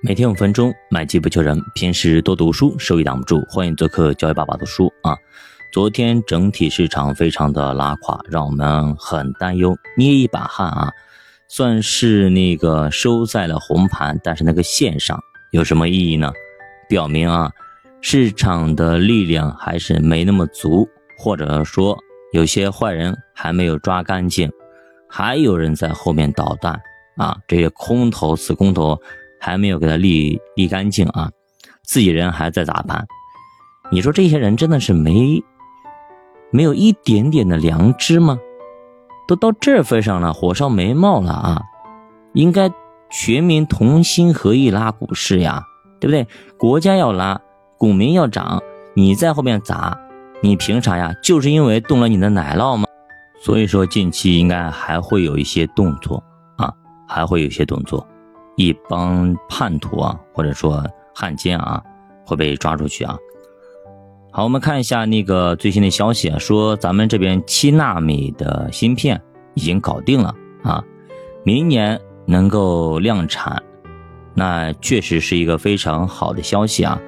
每天五分钟，买机不求人。平时多读书，收益挡不住。欢迎做客教育爸爸读书啊！昨天整体市场非常的拉垮，让我们很担忧，捏一把汗啊！算是那个收在了红盘，但是那个线上有什么意义呢？表明啊，市场的力量还是没那么足，或者说有些坏人还没有抓干净，还有人在后面捣蛋啊！这些空头、死空头。还没有给他立立干净啊，自己人还在砸盘，你说这些人真的是没没有一点点的良知吗？都到这份上了，火烧眉毛了啊！应该全民同心合意拉股市呀，对不对？国家要拉，股民要涨，你在后面砸，你凭啥呀？就是因为动了你的奶酪吗？所以说近期应该还会有一些动作啊，还会有一些动作。一帮叛徒啊，或者说汉奸啊，会被抓出去啊。好，我们看一下那个最新的消息啊，说咱们这边七纳米的芯片已经搞定了啊，明年能够量产，那确实是一个非常好的消息啊，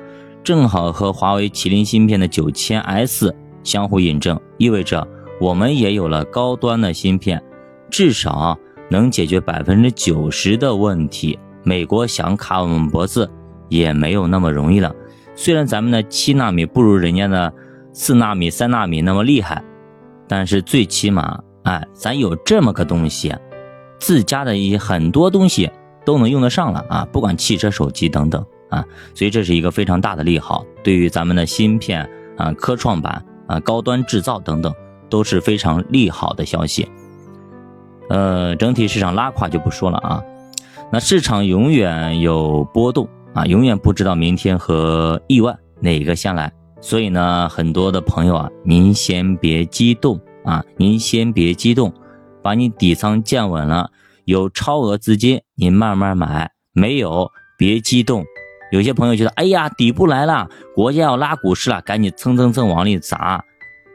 正好和华为麒麟芯片的九千 S 相互印证，意味着我们也有了高端的芯片，至少。能解决百分之九十的问题，美国想卡我们脖子也没有那么容易了。虽然咱们的七纳米不如人家的四纳米、三纳米那么厉害，但是最起码，哎，咱有这么个东西，自家的一些很多东西都能用得上了啊，不管汽车、手机等等啊，所以这是一个非常大的利好，对于咱们的芯片啊、科创板啊、高端制造等等都是非常利好的消息。呃，整体市场拉垮就不说了啊，那市场永远有波动啊，永远不知道明天和意外哪个先来，所以呢，很多的朋友啊，您先别激动啊，您先别激动，把你底仓建稳了，有超额资金您慢慢买，没有别激动。有些朋友觉得，哎呀，底部来了，国家要拉股市了，赶紧蹭蹭蹭往里砸，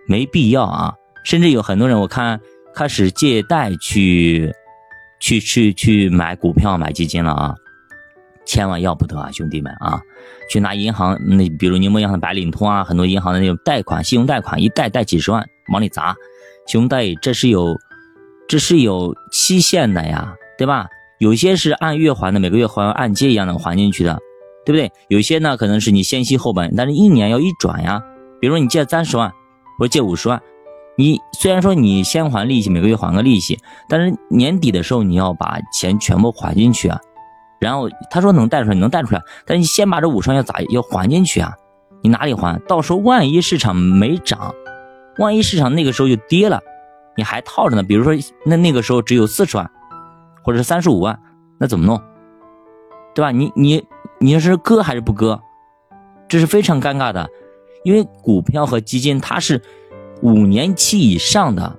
没必要啊，甚至有很多人我看。开始借贷去，去去去买股票、买基金了啊！千万要不得啊，兄弟们啊！去拿银行那，比如宁波银行的白领通啊，很多银行的那种贷款、信用贷款，一贷贷几十万往里砸，兄弟，这是有，这是有期限的呀，对吧？有些是按月还的，每个月还按揭一样的还进去的，对不对？有些呢，可能是你先息后本，但是一年要一转呀。比如说你借三十万，或者借五十万。你虽然说你先还利息，每个月还个利息，但是年底的时候你要把钱全部还进去啊。然后他说能贷出来，能贷出来，但你先把这五十万要咋要还进去啊？你哪里还？到时候万一市场没涨，万一市场那个时候就跌了，你还套着呢。比如说那那个时候只有四十万，或者是三十五万，那怎么弄？对吧？你你你是割还是不割？这是非常尴尬的，因为股票和基金它是。五年期以上的，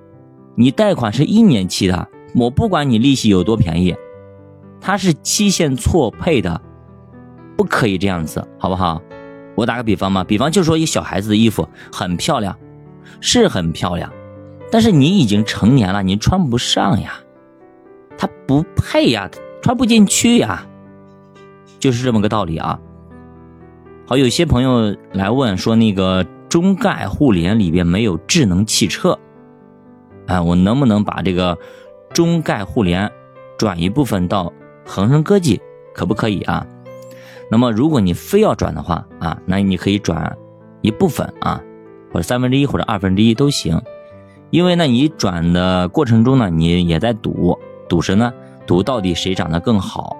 你贷款是一年期的，我不管你利息有多便宜，它是期限错配的，不可以这样子，好不好？我打个比方嘛，比方就说一小孩子的衣服很漂亮，是很漂亮，但是你已经成年了，你穿不上呀，它不配呀，穿不进去呀，就是这么个道理啊。好，有些朋友来问说那个。中概互联里边没有智能汽车，哎，我能不能把这个中概互联转一部分到恒生科技，可不可以啊？那么如果你非要转的话啊，那你可以转一部分啊，或者三分之一或者二分之一都行，因为呢，你转的过程中呢，你也在赌，赌什么呢？赌到底谁涨得更好，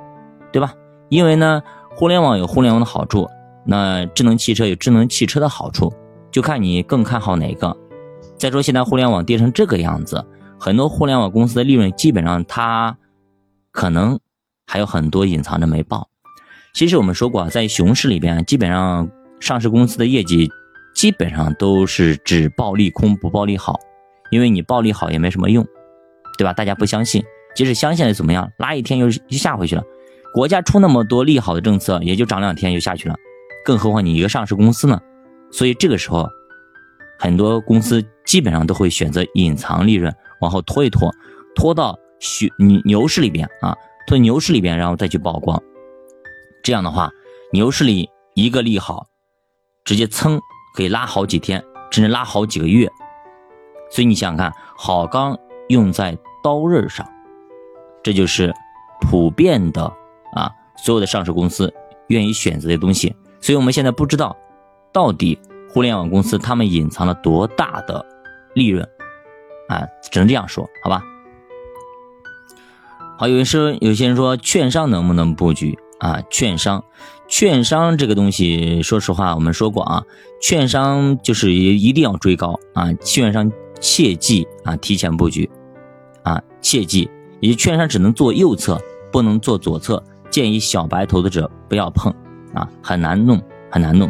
对吧？因为呢，互联网有互联网的好处，那智能汽车有智能汽车的好处。就看你更看好哪个。再说现在互联网跌成这个样子，很多互联网公司的利润基本上它可能还有很多隐藏着没报。其实我们说过，在熊市里边，基本上上市公司的业绩基本上都是只报利空不报利好，因为你报利好也没什么用，对吧？大家不相信，即使相信了怎么样？拉一天又又下回去了。国家出那么多利好的政策，也就涨两天就下去了，更何况你一个上市公司呢？所以这个时候，很多公司基本上都会选择隐藏利润，往后拖一拖，拖到熊牛牛市里边啊，拖牛市里边，然后再去曝光。这样的话，牛市里一个利好，直接噌可以拉好几天，甚至拉好几个月。所以你想想看，好钢用在刀刃上，这就是普遍的啊，所有的上市公司愿意选择的东西。所以我们现在不知道到底互联网公司他们隐藏了多大的利润啊，只能这样说，好吧？好，有人说，有些人说，券商能不能布局啊？券商，券商这个东西，说实话，我们说过啊，券商就是一定要追高啊，券商切记啊，提前布局啊，切记，也券商只能做右侧，不能做左侧，建议小白投资者不要碰啊，很难弄，很难弄。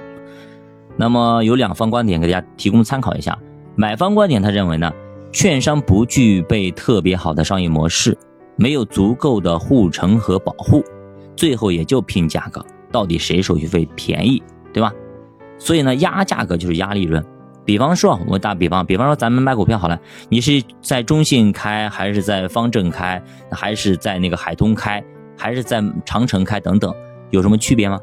那么有两方观点给大家提供参考一下，买方观点他认为呢，券商不具备特别好的商业模式。没有足够的护城和保护，最后也就拼价格，到底谁手续费便宜，对吧？所以呢，压价格就是压利润。比方说，我打比方，比方说咱们买股票好了，你是在中信开，还是在方正开，还是在那个海通开，还是在长城开等等，有什么区别吗？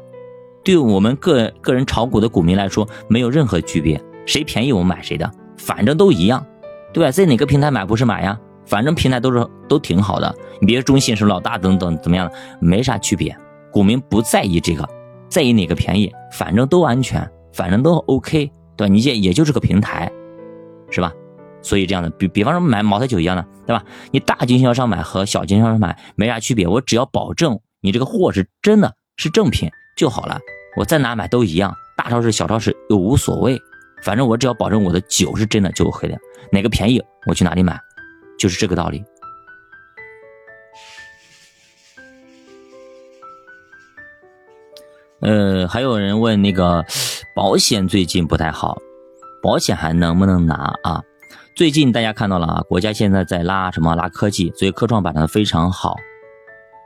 对我们个个人炒股的股民来说，没有任何区别。谁便宜我买谁的，反正都一样，对吧？在哪个平台买不是买呀？反正平台都是都挺好的，你别中信是老大等等怎么样的，没啥区别。股民不在意这个，在意哪个便宜，反正都安全，反正都 OK，对吧？你也也就是个平台，是吧？所以这样的，比比方说买茅台酒一样的，对吧？你大经销商买和小经销商买没啥区别，我只要保证你这个货是真的是正品就好了，我在哪买都一样，大超市小超市又无所谓，反正我只要保证我的酒是真的就 OK 的，哪个便宜我去哪里买。就是这个道理。呃，还有人问那个保险最近不太好，保险还能不能拿啊？最近大家看到了啊，国家现在在拉什么拉科技，所以科创板呢非常好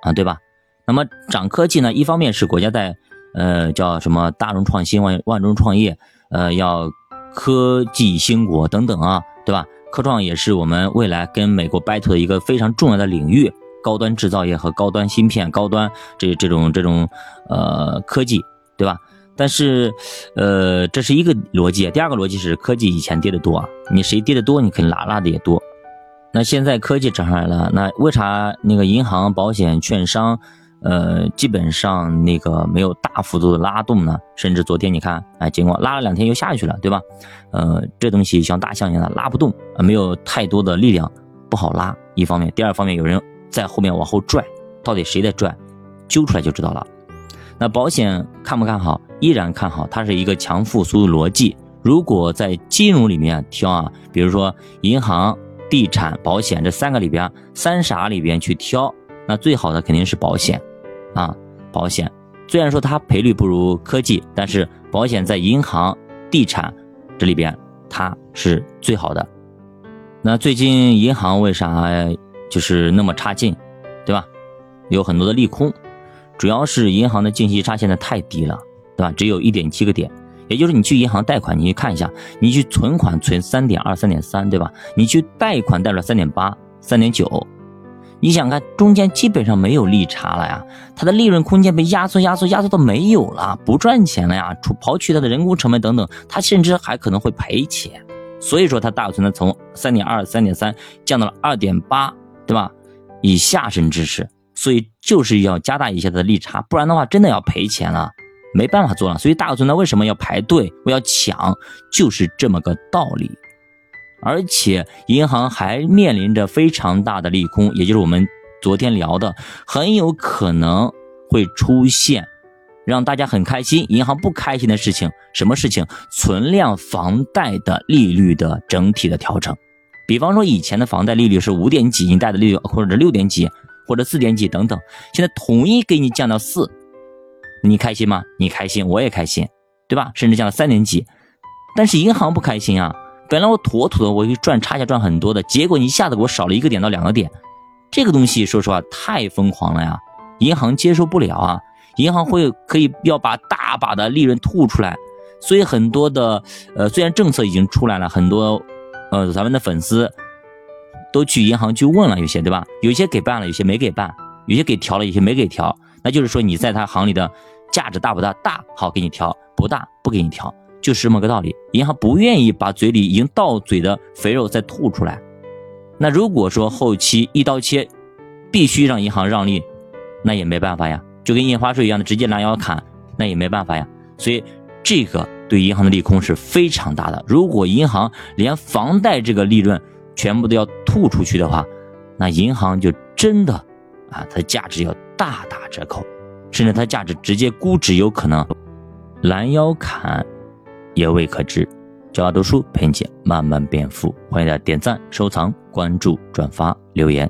啊，对吧？那么涨科技呢，一方面是国家在呃叫什么大众创新万万众创业，呃要科技兴国等等啊，对吧？科创也是我们未来跟美国 battle 的一个非常重要的领域，高端制造业和高端芯片、高端这这种这种呃科技，对吧？但是，呃，这是一个逻辑。第二个逻辑是，科技以前跌的多啊，你谁跌的多，你肯定拉拉的也多。那现在科技涨上来了，那为啥那个银行、保险、券商？呃，基本上那个没有大幅度的拉动呢，甚至昨天你看，哎，尽管拉了两天又下去了，对吧？呃，这东西像大象一样的拉不动啊，没有太多的力量，不好拉。一方面，第二方面有人在后面往后拽，到底谁在拽，揪出来就知道了。那保险看不看好？依然看好，它是一个强复苏的逻辑。如果在金融里面挑啊，比如说银行、地产、保险这三个里边，三傻里边去挑，那最好的肯定是保险。啊，保险虽然说它赔率不如科技，但是保险在银行、地产这里边它是最好的。那最近银行为啥就是那么差劲，对吧？有很多的利空，主要是银行的净息差现在太低了，对吧？只有一点七个点，也就是你去银行贷款，你去看一下，你去存款存三点二、三点三，对吧？你去贷款贷了三点八、三点九。你想看中间基本上没有利差了呀，它的利润空间被压缩、压缩、压缩到没有了，不赚钱了呀。除刨去它的人工成本等等，它甚至还可能会赔钱。所以说，它大有存在从三点二、三点三降到了二点八，对吧？以下甚至是，所以就是要加大一下它的利差，不然的话真的要赔钱了，没办法做了。所以大有存在为什么要排队，我要抢，就是这么个道理。而且银行还面临着非常大的利空，也就是我们昨天聊的，很有可能会出现让大家很开心、银行不开心的事情。什么事情？存量房贷的利率的整体的调整。比方说，以前的房贷利率是五点几，你贷的利率或者六点几，或者四点几等等，现在统一给你降到四，你开心吗？你开心，我也开心，对吧？甚至降到三点几，但是银行不开心啊。本来我妥妥的，我可以赚差价赚很多的，结果你一下子给我少了一个点到两个点，这个东西说实话太疯狂了呀，银行接受不了啊，银行会可以要把大把的利润吐出来，所以很多的呃虽然政策已经出来了，很多呃咱们的粉丝都去银行去问了，有些对吧？有些给办了，有些没给办，有些给调了，有些没给调，那就是说你在他行里的价值大不大？大，好给你调；不大，不给你调，就是这么个道理。银行不愿意把嘴里已经到嘴的肥肉再吐出来。那如果说后期一刀切，必须让银行让利，那也没办法呀，就跟印花税一样的直接拦腰砍，那也没办法呀。所以这个对银行的利空是非常大的。如果银行连房贷这个利润全部都要吐出去的话，那银行就真的啊，它的价值要大打折扣，甚至它价值直接估值有可能拦腰砍，也未可知。教他读书陪你慢慢变富，欢迎大家点赞、收藏、关注、转发、留言。